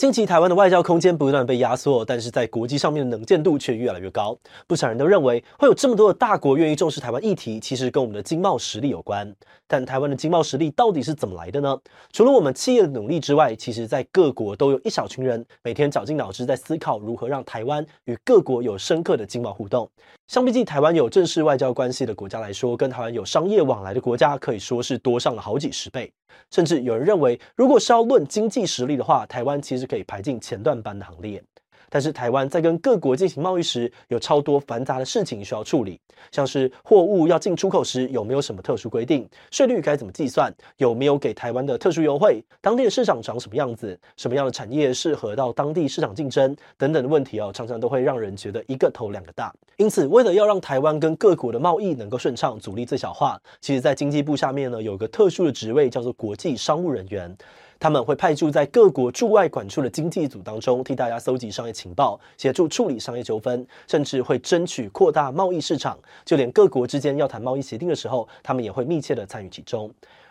近期台湾的外交空间不断被压缩，但是在国际上面的能见度却越来越高。不少人都认为，会有这么多的大国愿意重视台湾议题，其实跟我们的经贸实力有关。但台湾的经贸实力到底是怎么来的呢？除了我们企业的努力之外，其实在各国都有一小群人每天绞尽脑汁在思考如何让台湾与各国有深刻的经贸互动。相比起台湾有正式外交关系的国家来说，跟台湾有商业往来的国家可以说是多上了好几十倍。甚至有人认为，如果是要论经济实力的话，台湾其实可以排进前段班的行列。但是台湾在跟各国进行贸易时，有超多繁杂的事情需要处理，像是货物要进出口时有没有什么特殊规定，税率该怎么计算，有没有给台湾的特殊优惠，当地的市场长什么样子，什么样的产业适合到当地市场竞争等等的问题哦，常常都会让人觉得一个头两个大。因此，为了要让台湾跟各国的贸易能够顺畅，阻力最小化，其实在经济部下面呢，有个特殊的职位叫做国际商务人员。他们会派驻在各国驻外管处的经济组当中，替大家搜集商业情报，协助处理商业纠纷，甚至会争取扩大贸易市场。就连各国之间要谈贸易协定的时候，他们也会密切的参与其中。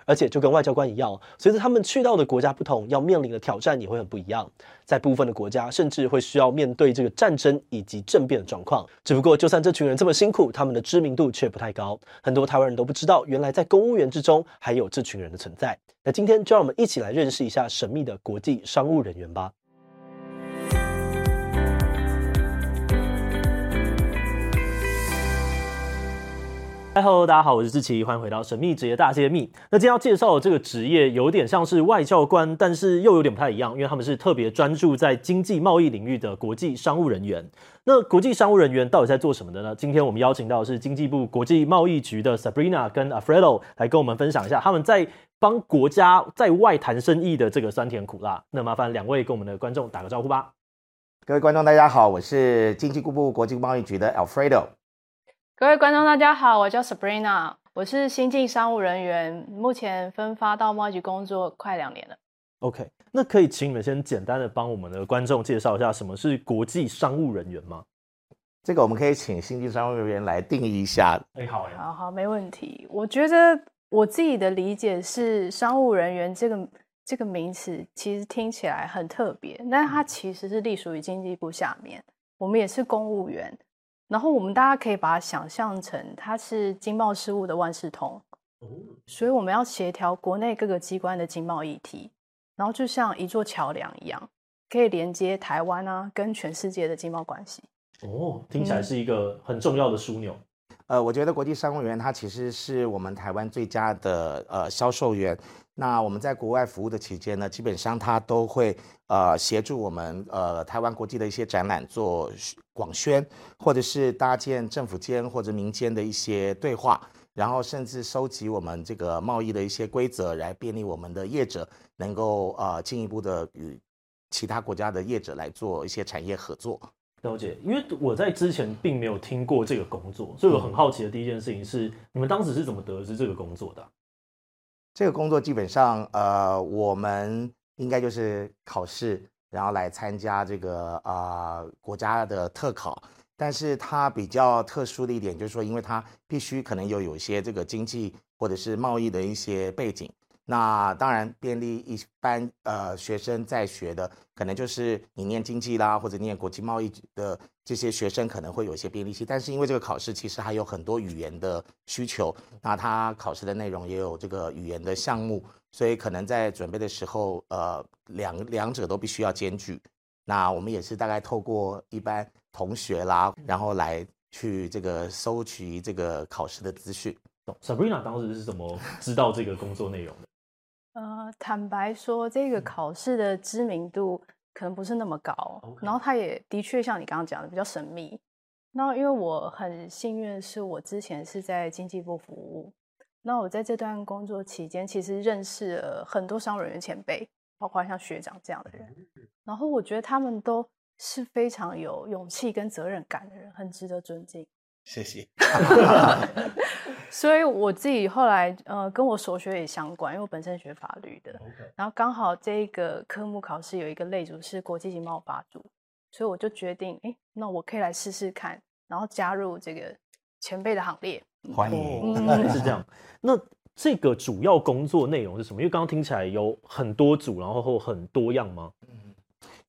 而且就跟外交官一样，随着他们去到的国家不同，要面临的挑战也会很不一样。在部分的国家，甚至会需要面对这个战争以及政变的状况。只不过，就算这群人这么辛苦，他们的知名度却不太高。很多台湾人都不知道，原来在公务员之中还有这群人的存在。那今天就让我们一起来认识一下神秘的国际商务人员吧。嗨，Hello，大家好，我是志奇，欢迎回到神秘职业大揭秘。那今天要介绍的这个职业有点像是外交官，但是又有点不太一样，因为他们是特别专注在经济贸易领域的国际商务人员。那国际商务人员到底在做什么的呢？今天我们邀请到的是经济部国际贸易局的 Sabrina 跟 Alfredo 来跟我们分享一下他们在帮国家在外谈生意的这个酸甜苦辣。那麻烦两位跟我们的观众打个招呼吧。各位观众，大家好，我是经济部国际贸易局的 Alfredo。各位观众，大家好，我叫 Sabrina，我是新进商务人员，目前分发到贸易局工作快两年了。OK，那可以请你们先简单的帮我们的观众介绍一下什么是国际商务人员吗？这个我们可以请新进商务人员来定义一下。哎，好呀，好好，没问题。我觉得我自己的理解是，商务人员这个这个名词其实听起来很特别，但它其实是隶属于经济部下面，我们也是公务员。然后我们大家可以把它想象成，它是经贸事务的万事通，所以我们要协调国内各个机关的经贸议题，然后就像一座桥梁一样，可以连接台湾啊跟全世界的经贸关系。哦，听起来是一个很重要的枢纽。呃，我觉得国际商务员他其实是我们台湾最佳的呃销售员。那我们在国外服务的期间呢，基本上他都会呃协助我们呃台湾国际的一些展览做广宣，或者是搭建政府间或者民间的一些对话，然后甚至收集我们这个贸易的一些规则，来便利我们的业者能够呃进一步的与其他国家的业者来做一些产业合作。了解，因为我在之前并没有听过这个工作，所以我很好奇的第一件事情是，你们当时是怎么得知这个工作的？这个工作基本上，呃，我们应该就是考试，然后来参加这个啊、呃、国家的特考，但是它比较特殊的一点就是说，因为它必须可能有有一些这个经济或者是贸易的一些背景。那当然，便利一般呃学生在学的，可能就是你念经济啦，或者念国际贸易的这些学生可能会有一些便利性。但是因为这个考试其实还有很多语言的需求，那他考试的内容也有这个语言的项目，所以可能在准备的时候，呃，两两者都必须要兼具。那我们也是大概透过一般同学啦，然后来去这个收取这个考试的资讯。Sabrina 当时是怎么知道这个工作内容的？呃，坦白说，这个考试的知名度可能不是那么高，Okay. 然后它也的确像你刚刚讲的比较神秘。那因为我很幸运，是我之前是在经济部服务，那我在这段工作期间，其实认识了很多商务人员前辈，包括像学长这样的人，然后我觉得他们都是非常有勇气跟责任感的人，很值得尊敬。谢谢。所以我自己后来呃跟我所学也相关，因为我本身学法律的，Okay. 然后刚好这个科目考试有一个类组是国际经贸法组，所以我就决定，哎，那我可以来试试看，然后加入这个前辈的行列。欢迎，嗯、是这样。那这个主要工作内容是什么？因为刚刚听起来有很多组，然后很多样吗？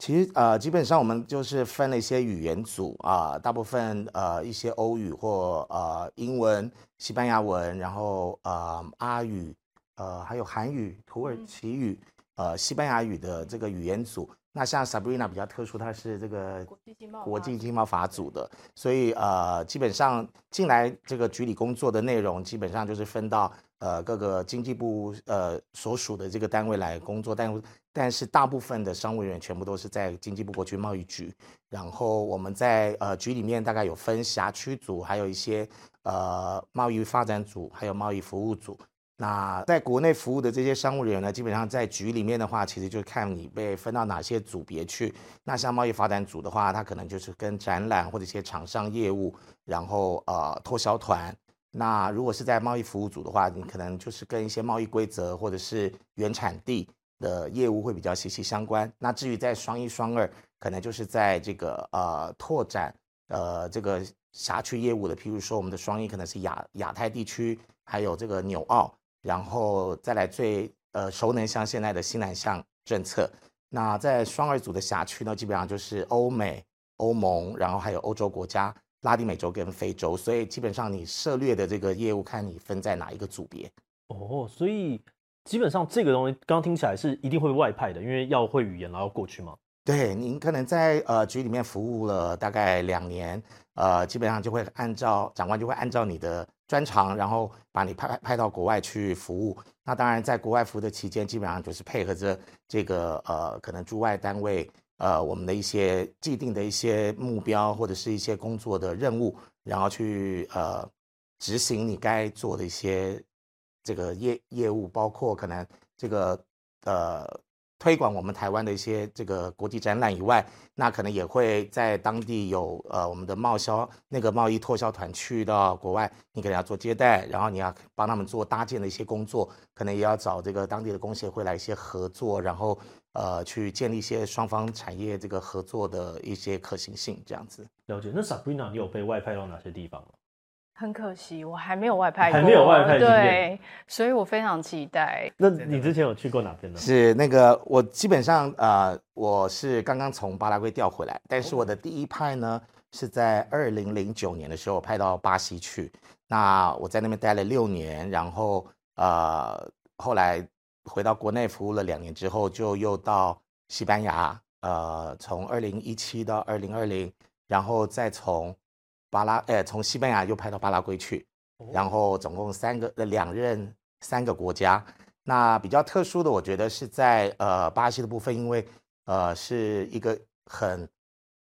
其实呃，基本上我们就是分了一些语言组啊、呃，大部分呃一些欧语或呃英文、西班牙文，然后呃阿语，呃还有韩语、土耳其语、呃西班牙语的这个语言组。那像 Sabrina 比较特殊，她是这个国际经贸国际经贸法组的，所以呃基本上进来这个局里工作的内容，基本上就是分到呃各个经济部呃所属的这个单位来工作，但但是大部分的商务人员全部都是在经济部国际贸易局，然后我们在呃局里面大概有分辖区组，还有一些呃贸易发展组，还有贸易服务组。那在国内服务的这些商务人员呢，基本上在局里面的话，其实就看你被分到哪些组别去。那像贸易发展组的话，它可能就是跟展览或者一些厂商业务，然后呃脱销团。那如果是在贸易服务组的话，你可能就是跟一些贸易规则或者是原产地。的业务会比较息息相关。那至于在双一、双二，可能就是在这个呃拓展呃这个辖区业务的，譬如说我们的双一可能是亚亚太地区，还有这个纽澳，然后再来最呃熟能详现在的新南向政策。那在双二组的辖区呢，基本上就是欧美、欧盟，然后还有欧洲国家、拉丁美洲跟非洲。所以基本上你涉猎的这个业务，看你分在哪一个组别。哦，所以。基本上这个东西刚刚听起来是一定会外派的，因为要会语言，然后过去嘛？对，您可能在呃局里面服务了大概两年，呃，基本上就会按照长官就会按照你的专长，然后把你派派到国外去服务。那当然，在国外服务的期间，基本上就是配合着这个呃可能驻外单位呃我们的一些既定的一些目标或者是一些工作的任务，然后去呃执行你该做的一些。这个业业务包括可能这个呃推广我们台湾的一些这个国际展览以外，那可能也会在当地有呃我们的贸销那个贸易拓销团去到国外，你可能要做接待，然后你要帮他们做搭建的一些工作，可能也要找这个当地的工协会来一些合作，然后呃去建立一些双方产业这个合作的一些可行性这样子。了解。那 Sabrina，你有被外派到哪些地方吗？很可惜，我还没有外派过，还没有外派，对，所以我非常期待。那你之前有去过哪边呢？是那个，我基本上呃，我是刚刚从巴拉圭调回来，但是我的第一派呢是在二零零九年的时候派到巴西去，那我在那边待了六年，然后呃，后来回到国内服务了两年之后，就又到西班牙，呃，从二零一七到二零二零，然后再从。巴拉，呃，从西班牙又派到巴拉圭去，然后总共三个呃两任三个国家。那比较特殊的，我觉得是在呃巴西的部分，因为呃是一个很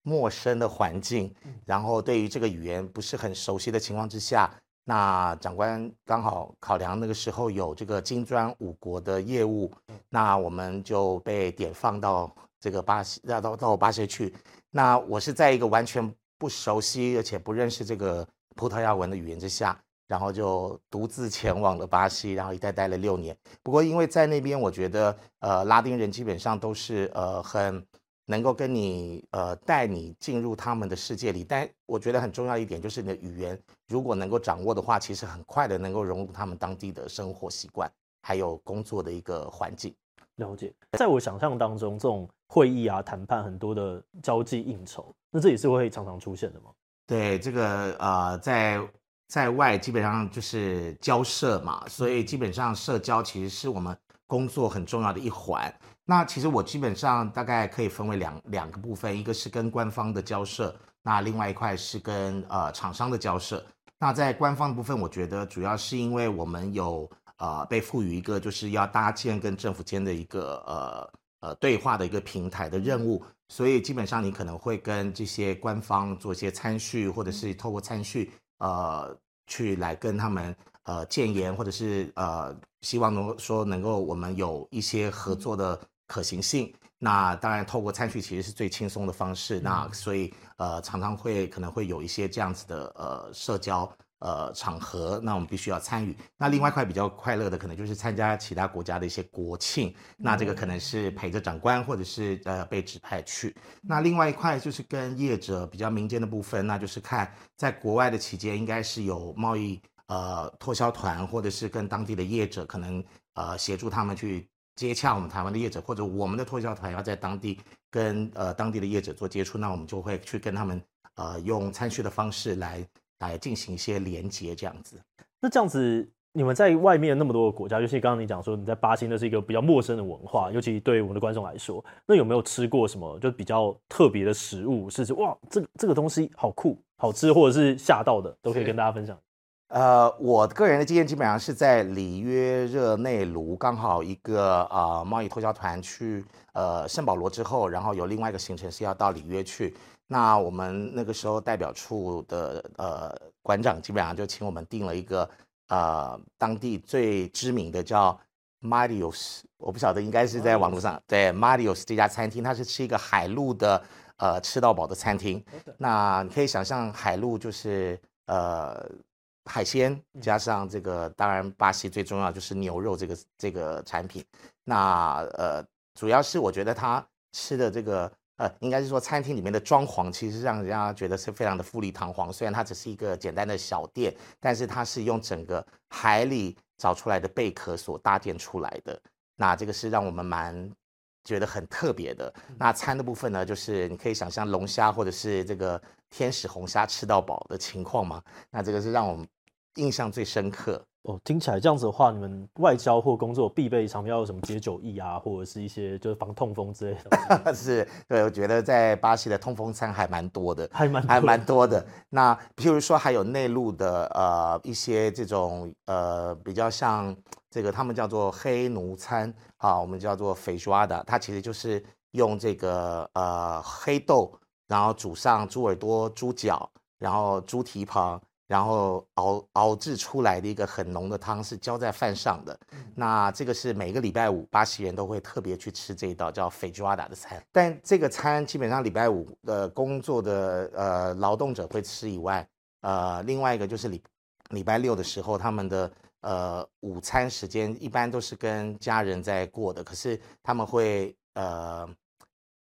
陌生的环境，然后对于这个语言不是很熟悉的情况之下，那长官刚好考量那个时候有这个金砖五国的业务，那我们就被点放到这个巴西，要到到巴西去。那我是在一个完全。不熟悉而且不认识这个葡萄牙文的语言之下，然后就独自前往了巴西，然后一待待了六年。不过因为在那边，我觉得呃拉丁人基本上都是呃很能够跟你呃带你进入他们的世界里。但我觉得很重要一点就是你的语言如果能够掌握的话，其实很快的能够融入他们当地的生活习惯，还有工作的一个环境。了解，在我想象当中，这种会议啊、谈判很多的交际应酬，那这也是会常常出现的吗？对，这个呃，在在外基本上就是交涉嘛，所以基本上社交其实是我们工作很重要的一环。那其实我基本上大概可以分为两两个部分，一个是跟官方的交涉，那另外一块是跟呃厂商的交涉。那在官方部分，我觉得主要是因为我们有。呃，被赋予一个就是要搭建跟政府间的一个呃呃对话的一个平台的任务，所以基本上你可能会跟这些官方做一些参叙，或者是透过参叙呃去来跟他们呃建言，或者是呃希望能说能够我们有一些合作的可行性。那当然透过参叙其实是最轻松的方式，那所以呃常常会可能会有一些这样子的呃社交。呃，场合，那我们必须要参与。那另外一块比较快乐的，可能就是参加其他国家的一些国庆。那这个可能是陪着长官，或者是呃被指派去。那另外一块就是跟业者比较民间的部分，那就是看在国外的期间，应该是有贸易呃拓销团，或者是跟当地的业者可能呃协助他们去接洽我们台湾的业者，或者我们的拓销团要在当地跟呃当地的业者做接触，那我们就会去跟他们呃用餐叙的方式来来进行一些连接，这样子。那这样子，你们在外面那么多个国家，尤其刚刚你讲说你在巴西那是一个比较陌生的文化，尤其对我们的观众来说，那有没有吃过什么就比较特别的食物？是哇，这个这个东西好酷、好吃，或者是吓到的，都可以跟大家分享。呃，我个人的经验基本上是在里约热内卢，刚好一个啊、呃、贸易脱销团去呃圣保罗之后，然后有另外一个行程是要到里约去。那我们那个时候代表处的呃馆长基本上就请我们订了一个呃当地最知名的叫 Marios，我不晓得应该是在网络上对 Marios 这家餐厅，它是吃一个海陆的呃吃到饱的餐厅。那你可以想象海陆就是呃。海鲜加上这个，当然巴西最重要就是牛肉这个这个产品。那呃，主要是我觉得他吃的这个呃，应该是说餐厅里面的装潢，其实让人家觉得是非常的富丽堂皇。虽然它只是一个简单的小店，但是它是用整个海里找出来的贝壳所搭建出来的。那这个是让我们蛮觉得很特别的。那餐的部分呢，就是你可以想象龙虾或者是这个天使红虾吃到饱的情况嘛？那这个是让我们。印象最深刻哦，听起来这样子的话，你们外交或工作必备常备要有什么解酒液啊，或者是一些就是防痛风之类的。是，对，我觉得在巴西的痛风餐还蛮多的，还蛮还蛮多的。那譬如说还有内陆的呃一些这种呃比较像这个他们叫做黑奴餐啊，我们叫做 feijoada，它其实就是用这个呃黑豆，然后煮上猪耳朵、猪脚，然后猪蹄膀。然后熬熬制出来的一个很浓的汤是浇在饭上的，那这个是每个礼拜五巴西人都会特别去吃这一道叫 feijoada 的餐。但这个餐基本上礼拜五的工作的呃劳动者会吃以外，呃，另外一个就是礼礼拜六的时候他们的呃午餐时间一般都是跟家人在过的，可是他们会呃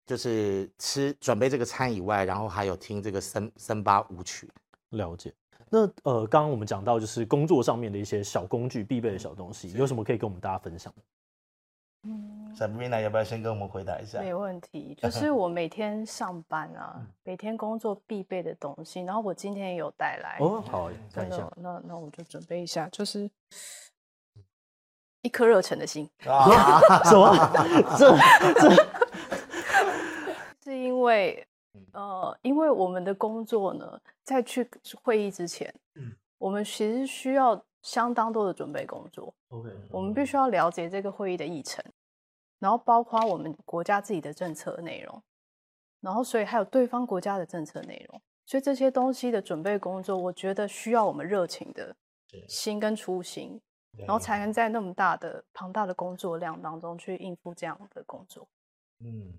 就是吃准备这个餐以外，然后还有听这个森森巴舞曲。了解。那呃，刚刚我们讲到就是工作上面的一些小工具必备的小东西，有什么可以跟我们大家分享的？嗯，Sabrina 要不要先跟我们回答一下？没问题，就 是我每天上班啊，每天工作必备的东西，然后我今天也有带来哦，好，看一下，那那，那我就准备一下，就是一颗热忱的心 啊，什么？这这是因为。呃，因为我们的工作呢，在去会议之前，嗯，我们其实需要相当多的准备工作。OK，我们必须。要了解这个会议的议程，然后包括我们国家自己的政策内容，然后所以还有对方国家的政策内容，所以这些东西的准备工作，我觉得需要我们热情的心跟初心，然后才能在那么大的庞大的工作量当中去应付这样的工作。嗯，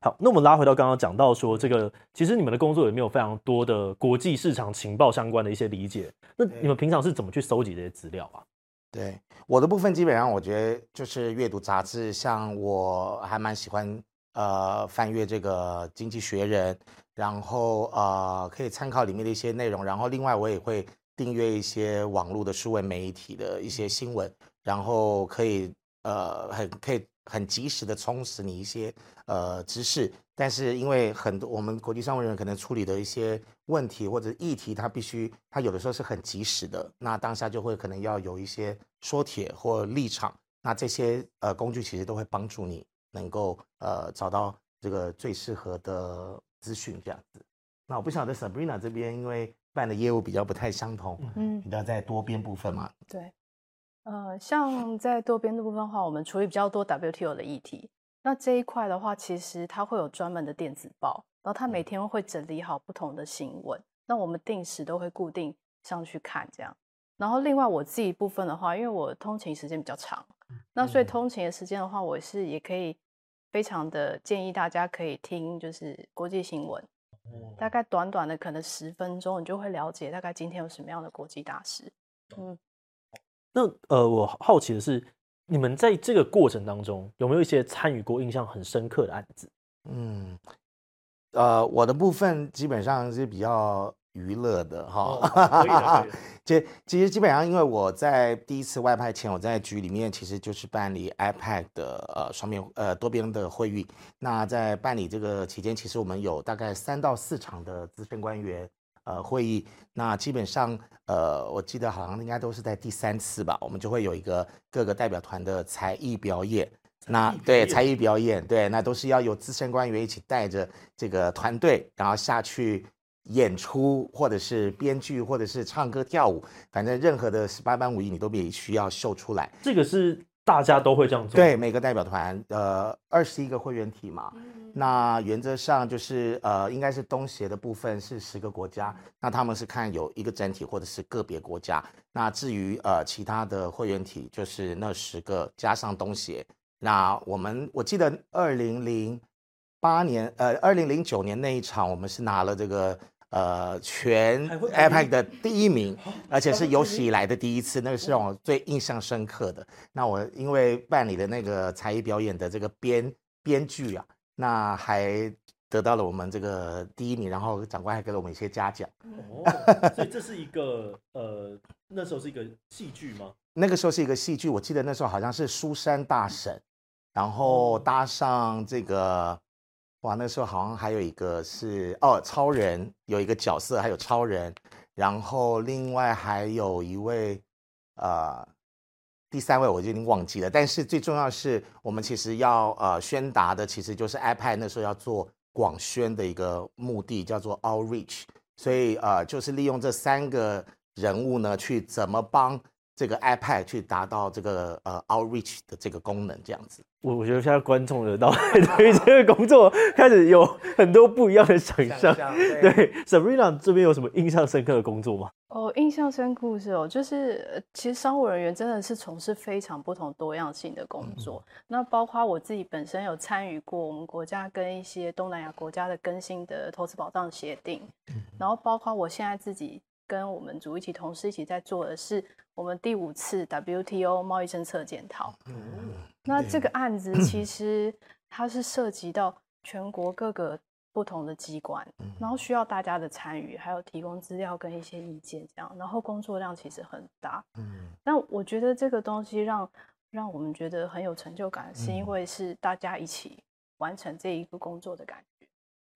好，那我们拉回到刚刚讲到说，这个其实你们的工作有没有非常多的国际市场情报相关的一些理解？那你们平常是怎么去搜集这些资料啊？对，我的部分基本上我觉得就是阅读杂志，像我还蛮喜欢呃翻阅这个《经济学人》，然后呃可以参考里面的一些内容，然后另外我也会订阅一些网络的数位媒体的一些新闻，然后可以呃很可以。很及时的充实你一些呃知识，但是因为很多我们国际商务人员可能处理的一些问题或者议题，它必须它有的时候是很及时的，那当下就会可能要有一些说帖或立场，那这些呃工具其实都会帮助你能够呃找到这个最适合的资讯这样子。那我不晓得 Sabrina 这边因为办的业务比较不太相同，嗯，比较在多边部分嘛，对。呃，像在多边的部分的话，我们处理比较多 WTO 的议题。那这一块的话，其实它会有专门的电子报，然后它每天会整理好不同的新闻。那我们定时都会固定上去看这样。然后另外我自己部分的话，因为我通勤时间比较长，那所以通勤的时间的话，我是也可以非常的建议大家可以听，就是国际新闻，大概短短的可能十分钟，你就会了解大概今天有什么样的国际大事。嗯。那呃，我好奇的是，你们在这个过程当中有没有一些参与过印象很深刻的案子？嗯，呃，我的部分基本上是比较娱乐的哈。哦、可以的，可以 的。这其实基本上，因为我在第一次外派前，我在局里面其实就是办理 iPad 的呃双边呃多边的会议。那在办理这个期间，其实我们有大概三到四场的资深官员呃会议。那基本上呃，我记得好像应该都是在第三次吧，我们就会有一个各个代表团的才艺表演。那对才艺表演，对，那都是要有资深官员一起带着这个团队，然后下去演出，或者是编剧，或者是唱歌跳舞，反正任何的十八般武艺你都必须要秀出来。这个是大家都会这样做。对，每个代表团，呃，二十一个会员体嘛，那原则上就是呃，应该是东协的部分是十个国家，那他们是看有一个整体或者是个别国家。那至于呃其他的会员体，就是那十个加上东协。那我们我记得二零零八年，呃，二零零九年那一场，我们是拿了这个呃全 APEC 的第一名，而且是有史以来的第一次，那个是让我最印象深刻的。那我因为办理的那个才艺表演的这个编编剧啊，那还得到了我们这个第一名，然后长官还给了我们一些嘉奖。哦，所以这是一个呃，那时候是一个戏剧吗？那个时候是一个戏剧，我记得那时候好像是苏珊大婶。然后搭上这个，哇，那时候好像还有一个是哦，超人有一个角色，还有超人，然后另外还有一位，呃，第三位我就已经忘记了。但是最重要是我们其实要呃宣达的，其实就是 iPad 那时候要做广宣的一个目的，叫做 outreach，所以呃就是利用这三个人物呢，去怎么帮这个 iPad 去达到这个呃 outreach 的这个功能，这样子。我我觉得现在观众的脑海 对于这个工作开始有很多不一样的想象。对，对，Sabrina 这边有什么印象深刻的工作吗？哦，印象深刻是哦，就是其实商务人员真的是从事非常不同多样性的工作。嗯、那包括我自己本身有参与过我们国家跟一些东南亚国家的更新的投资保障协定，嗯、然后包括我现在自己。跟我们组一起同事一起在做的是我们第五次 WTO 贸易政策检讨。嗯，那这个案子 其实它是涉及到全国各个不同的机关，然后需要大家的参与，还有提供资料跟一些意见这样，然后工作量其实很大。嗯，但我觉得这个东西让让我们觉得很有成就感，是因为是大家一起完成这一个工作的感觉。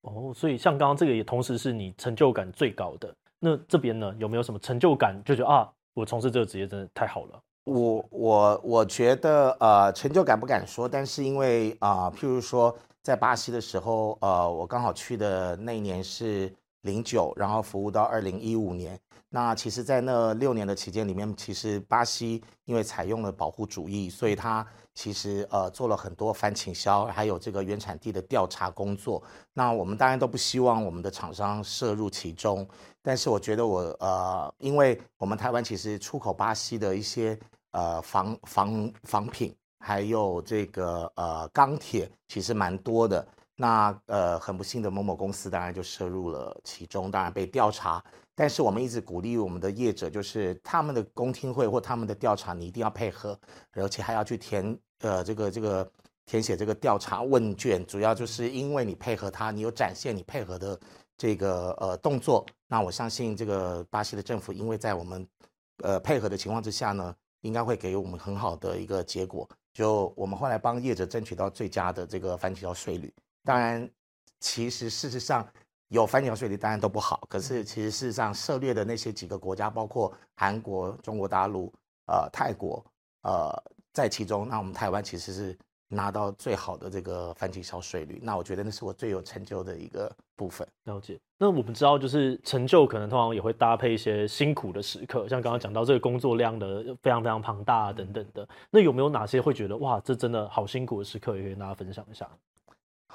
哦，所以像刚刚这个也同时是你成就感最高的。那这边呢，有没有什么成就感？就觉得啊，我从事这个职业真的太好了。我我我觉得呃，成就感不敢说，但是因为啊、譬如说在巴西的时候，呃，我刚好去的那一年是零九，然后服务到二零一五年。那其实，在那六年的期间里面，其实巴西因为采用了保护主义，所以它其实呃做了很多反倾销，还有这个原产地的调查工作。那我们当然都不希望我们的厂商涉入其中，但是我觉得我呃，因为我们台湾其实出口巴西的一些呃防防防品，还有这个呃钢铁，其实蛮多的。那呃很不幸的某某公司当然就涉入了其中，当然被调查。但是我们一直鼓励我们的业者，就是他们的公听会或他们的调查，你一定要配合，而且还要去填呃这个这个填写这个调查问卷，主要就是因为你配合他，你有展现你配合的这个呃动作。那我相信这个巴西的政府，因为在我们呃配合的情况之下呢，应该会给我们很好的一个结果。就我们后来帮业者争取到最佳的这个反倾销税率。当然，其实事实上。有翻墙税率当然都不好，可是其实事实上涉猎的那些几个国家，包括韩国、中国大陆、呃泰国，呃在其中，那我们台湾其实是拿到最好的这个翻倾销税率，那我觉得那是我最有成就的一个部分。了解。那我们知道，就是成就可能通常也会搭配一些辛苦的时刻，像刚刚讲到这个工作量的非常非常庞大等等的，那有没有哪些会觉得哇，这真的好辛苦的时刻，也可以跟大家分享一下？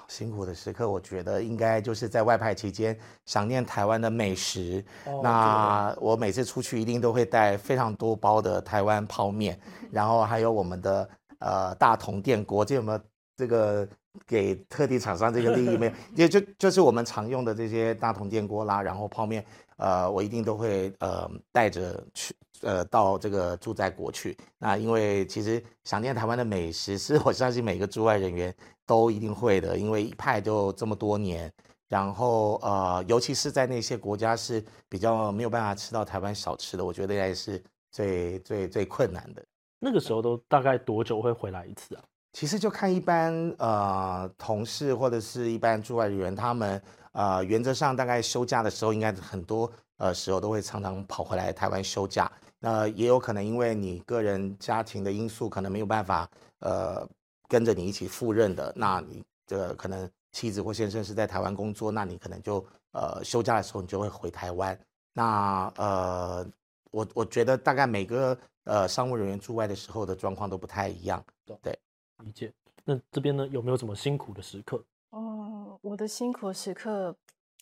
辛苦的时刻，我觉得应该就是在外派期间想念台湾的美食。Oh, 那我每次出去一定都会带非常多包的台湾泡面，然后还有我们的呃大同电锅。这有没有这个给特地厂商这个利益没有？也就就是我们常用的这些大同电锅啦，然后泡面，呃，我一定都会呃带着去呃到这个驻在国去。那因为其实想念台湾的美食，是我相信每个驻外人员。都一定会的，因为一派就这么多年，然后呃，尤其是在那些国家是比较没有办法吃到台湾小吃的，我觉得应该是最最最困难的。那个时候都大概多久会回来一次啊？其实就看一般呃同事或者是一般驻外人员，他们呃原则上大概休假的时候，应该很多呃时候都会常常跑回来台湾休假。那也有可能因为你个人家庭的因素，可能没有办法呃跟着你一起赴任的，那你这个可能妻子或先生是在台湾工作，那你可能就呃休假的时候你就会回台湾。那呃我我觉得大概每个。呃，商务人员驻外的时候的状况都不太一样，对，理解。那这边呢，有没有什么辛苦的时刻？嗯，我的辛苦时刻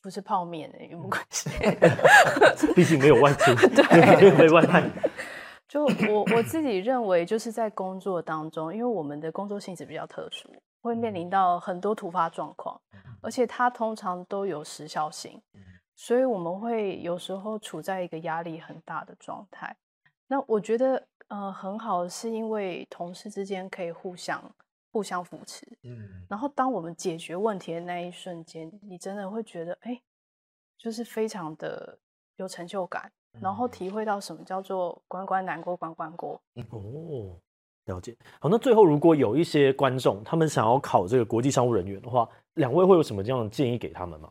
不是泡面没关系，毕竟没有外出，对，没外派。就我我自己认为，就是在工作当中，因为我们的工作性质比较特殊，会面临到很多突发状况，而。且它通常都有时效性，所以我们会有时候处在一个压力很大的状态。那我觉得，呃，很好，是因为同事之间可以互相互相扶持，嗯，然后当我们解决问题的那一瞬间，你真的会觉得，哎，就是非常的有成就感，然后体会到什么叫做关关难过关关过。哦，了解。好，那最后如果有一些观众他们想要考这个国际商务人员的话，两位会有什么这样的建议给他们吗？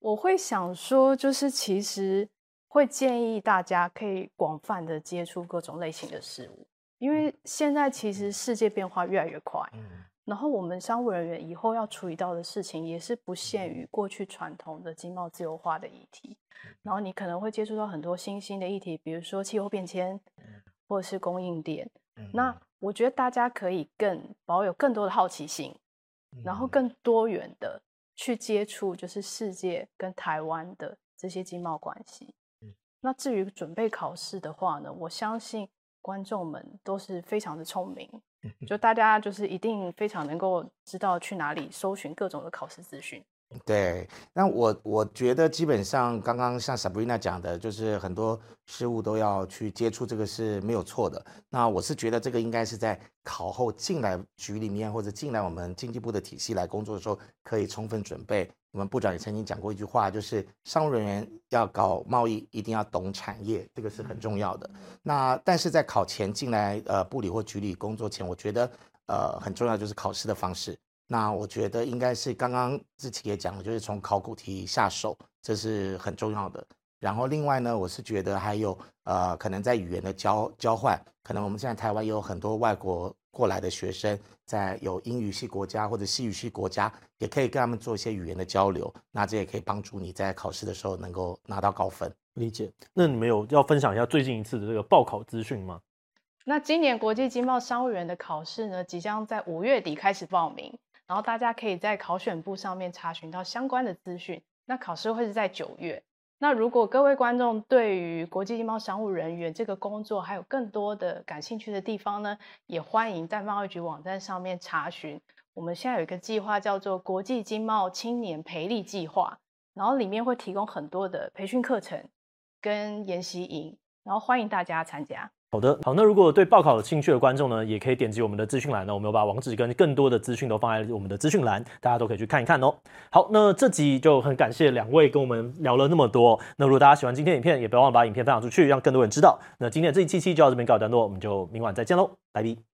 我会想说，就是其实。会建议大家可以广泛的接触各种类型的事物，因为现在其实世界变化越来越快，然后我们商务人员以后要处理到的事情也是不限于过去传统的经贸自由化的议题，然后你可能会接触到很多新兴的议题，比如说气候变迁，或者是供应链。那我觉得大家可以更保有更多的好奇心，然后更多元的去接触，就是世界跟台湾的这些经贸关系。那至于准备考试的话呢，我相信观众们都是非常的聪明，就大家就是一定非常能够知道去哪里搜寻各种的考试资讯。对，那我我觉得基本上刚刚像 Sabrina 讲的，就是很多事物都要去接触，这个是没有错的。那我是觉得这个应该是在考后进来局里面或者进来我们经济部的体系来工作的时候，可以充分准备。我们部长也曾经讲过一句话，就是商务人员要搞贸易，一定要懂产业，这个是很重要的。那但是在考前进来呃部里或局里工作前，我觉得呃很重要就是考试的方式。那我觉得应该是刚刚志祺也讲了，就是从考古题下手，这是很重要的。然后另外呢，我是觉得还有呃，可能在语言的交交换，可能我们现在台湾也有很多外国过来的学生，在有英语系国家或者西语系国家，也可以跟他们做一些语言的交流。那这也可以帮助你在考试的时候能够拿到高分。理解。那你们有要分享一下最近一次的这个报考资讯吗？那今年国际经贸商务员的考试呢，即将在五月底开始报名。然后大家可以在考选部上面查询到相关的资讯。那考试会是在九月。那如果各位观众对于国际经贸商务人员这个工作还有更多的感兴趣的地方呢，也欢迎在贸易局网站上面查询。我们现在有一个计划叫做国际经贸青年培力计划，然后里面会提供很多的培训课程跟研习营，然后欢迎大家参加。好的，好，那如果对报考有兴趣的观众呢，也可以点击我们的资讯栏呢，我们有把网址跟更多的资讯都放在我们的资讯栏，大家都可以去看一看哦。好，那这集就很感谢两位跟我们聊了那么多。那如果大家喜欢今天影片，也不要忘了把影片分享出去，让更多人知道。那今天这一期期就到这边告一段落，我们就明晚再见喽，拜拜。